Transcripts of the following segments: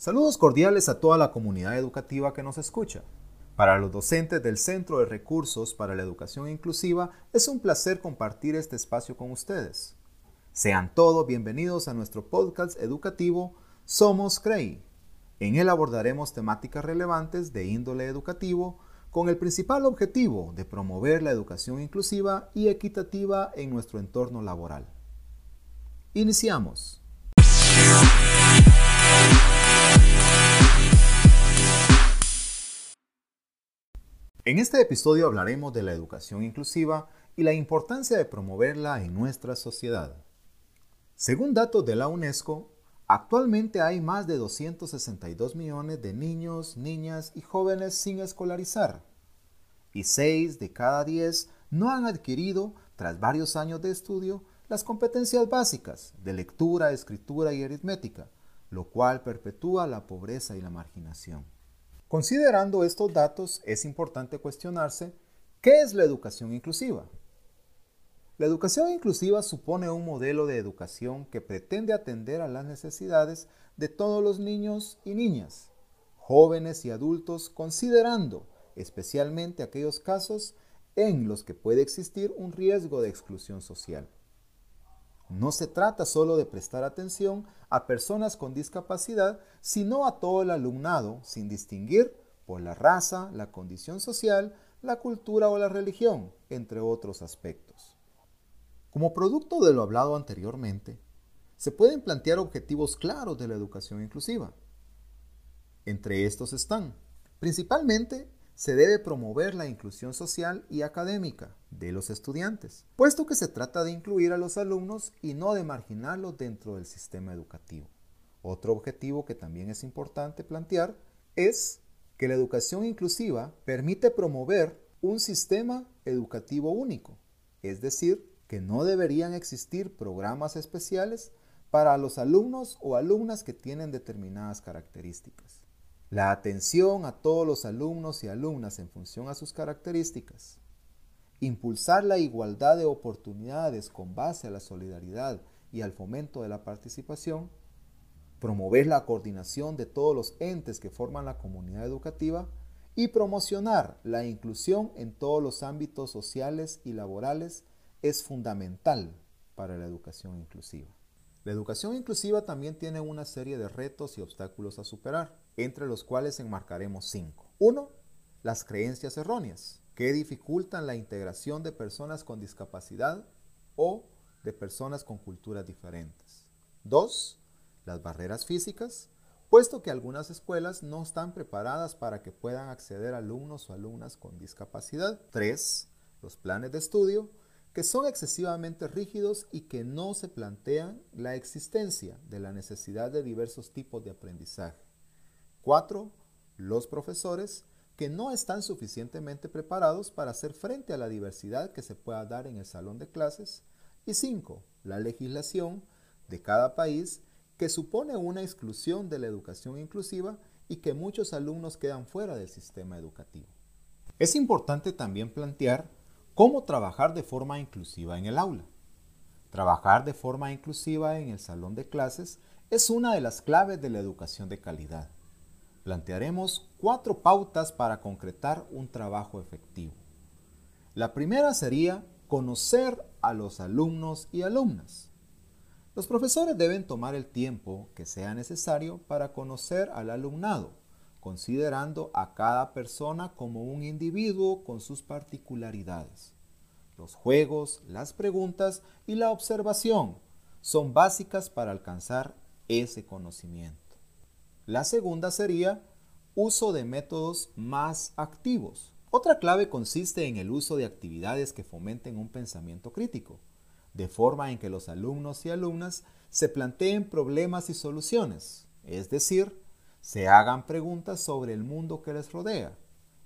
Saludos cordiales a toda la comunidad educativa que nos escucha. Para los docentes del Centro de Recursos para la Educación Inclusiva, es un placer compartir este espacio con ustedes. Sean todos bienvenidos a nuestro podcast educativo Somos CREI. En él abordaremos temáticas relevantes de índole educativo con el principal objetivo de promover la educación inclusiva y equitativa en nuestro entorno laboral. Iniciamos. En este episodio hablaremos de la educación inclusiva y la importancia de promoverla en nuestra sociedad. Según datos de la UNESCO, actualmente hay más de 262 millones de niños, niñas y jóvenes sin escolarizar, y 6 de cada 10 no han adquirido, tras varios años de estudio, las competencias básicas de lectura, escritura y aritmética, lo cual perpetúa la pobreza y la marginación. Considerando estos datos, es importante cuestionarse qué es la educación inclusiva. La educación inclusiva supone un modelo de educación que pretende atender a las necesidades de todos los niños y niñas, jóvenes y adultos, considerando especialmente aquellos casos en los que puede existir un riesgo de exclusión social. No se trata solo de prestar atención a personas con discapacidad, sino a todo el alumnado, sin distinguir por la raza, la condición social, la cultura o la religión, entre otros aspectos. Como producto de lo hablado anteriormente, se pueden plantear objetivos claros de la educación inclusiva. Entre estos están, principalmente, se debe promover la inclusión social y académica de los estudiantes, puesto que se trata de incluir a los alumnos y no de marginarlos dentro del sistema educativo. Otro objetivo que también es importante plantear es que la educación inclusiva permite promover un sistema educativo único, es decir, que no deberían existir programas especiales para los alumnos o alumnas que tienen determinadas características. La atención a todos los alumnos y alumnas en función a sus características. Impulsar la igualdad de oportunidades con base a la solidaridad y al fomento de la participación. Promover la coordinación de todos los entes que forman la comunidad educativa y promocionar la inclusión en todos los ámbitos sociales y laborales es fundamental para la educación inclusiva. La educación inclusiva también tiene una serie de retos y obstáculos a superar entre los cuales enmarcaremos cinco. Uno, las creencias erróneas, que dificultan la integración de personas con discapacidad o de personas con culturas diferentes. Dos, las barreras físicas, puesto que algunas escuelas no están preparadas para que puedan acceder alumnos o alumnas con discapacidad. Tres, los planes de estudio, que son excesivamente rígidos y que no se plantean la existencia de la necesidad de diversos tipos de aprendizaje. Cuatro, los profesores que no están suficientemente preparados para hacer frente a la diversidad que se pueda dar en el salón de clases. Y cinco, la legislación de cada país que supone una exclusión de la educación inclusiva y que muchos alumnos quedan fuera del sistema educativo. Es importante también plantear cómo trabajar de forma inclusiva en el aula. Trabajar de forma inclusiva en el salón de clases es una de las claves de la educación de calidad plantearemos cuatro pautas para concretar un trabajo efectivo. La primera sería conocer a los alumnos y alumnas. Los profesores deben tomar el tiempo que sea necesario para conocer al alumnado, considerando a cada persona como un individuo con sus particularidades. Los juegos, las preguntas y la observación son básicas para alcanzar ese conocimiento. La segunda sería uso de métodos más activos. Otra clave consiste en el uso de actividades que fomenten un pensamiento crítico, de forma en que los alumnos y alumnas se planteen problemas y soluciones, es decir, se hagan preguntas sobre el mundo que les rodea.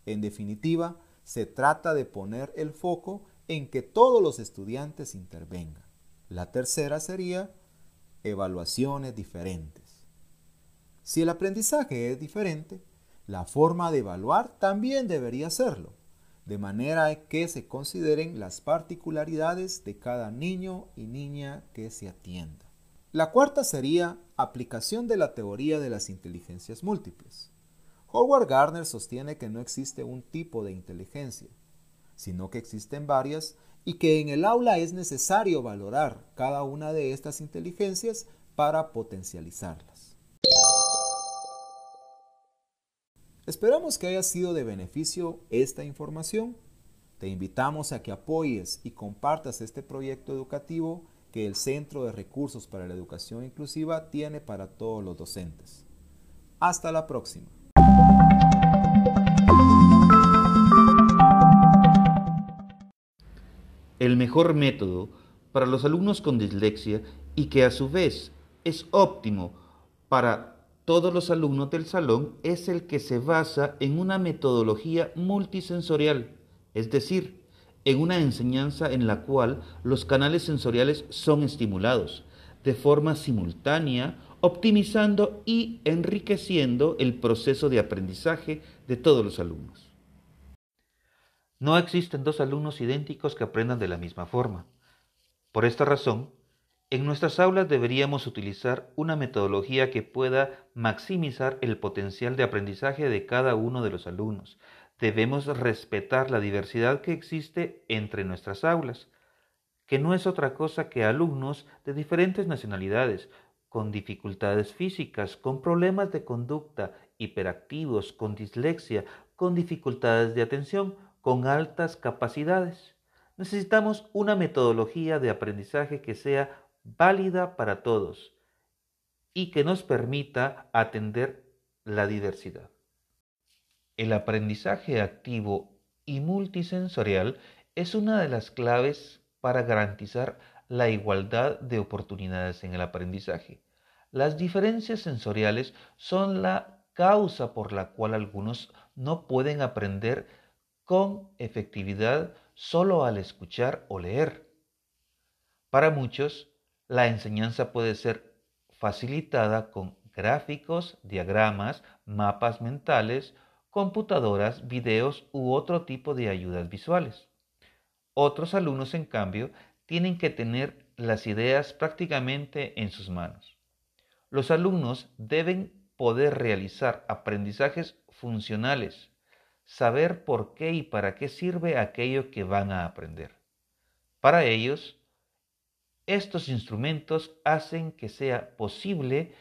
En definitiva, se trata de poner el foco en que todos los estudiantes intervengan. La tercera sería evaluaciones diferentes. Si el aprendizaje es diferente, la forma de evaluar también debería serlo, de manera que se consideren las particularidades de cada niño y niña que se atienda. La cuarta sería aplicación de la teoría de las inteligencias múltiples. Howard Gardner sostiene que no existe un tipo de inteligencia, sino que existen varias y que en el aula es necesario valorar cada una de estas inteligencias para potencializarlas. Esperamos que haya sido de beneficio esta información. Te invitamos a que apoyes y compartas este proyecto educativo que el Centro de Recursos para la Educación Inclusiva tiene para todos los docentes. Hasta la próxima. El mejor método para los alumnos con dislexia y que a su vez es óptimo para todos los alumnos del salón es el que se basa en una metodología multisensorial, es decir, en una enseñanza en la cual los canales sensoriales son estimulados de forma simultánea, optimizando y enriqueciendo el proceso de aprendizaje de todos los alumnos. No existen dos alumnos idénticos que aprendan de la misma forma. Por esta razón, en nuestras aulas deberíamos utilizar una metodología que pueda maximizar el potencial de aprendizaje de cada uno de los alumnos, debemos respetar la diversidad que existe entre nuestras aulas, que no es otra cosa que alumnos de diferentes nacionalidades, con dificultades físicas, con problemas de conducta, hiperactivos, con dislexia, con dificultades de atención, con altas capacidades. Necesitamos una metodología de aprendizaje que sea válida para todos y que nos permita atender la diversidad. El aprendizaje activo y multisensorial es una de las claves para garantizar la igualdad de oportunidades en el aprendizaje. Las diferencias sensoriales son la causa por la cual algunos no pueden aprender con efectividad solo al escuchar o leer. Para muchos, la enseñanza puede ser facilitada con gráficos, diagramas, mapas mentales computadoras, videos u otro tipo de ayudas visuales. Otros alumnos, en cambio, tienen que tener las ideas prácticamente en sus manos. Los alumnos deben poder realizar aprendizajes funcionales, saber por qué y para qué sirve aquello que van a aprender. Para ellos, estos instrumentos hacen que sea posible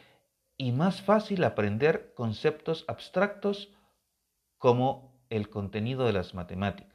y más fácil aprender conceptos abstractos como el contenido de las matemáticas.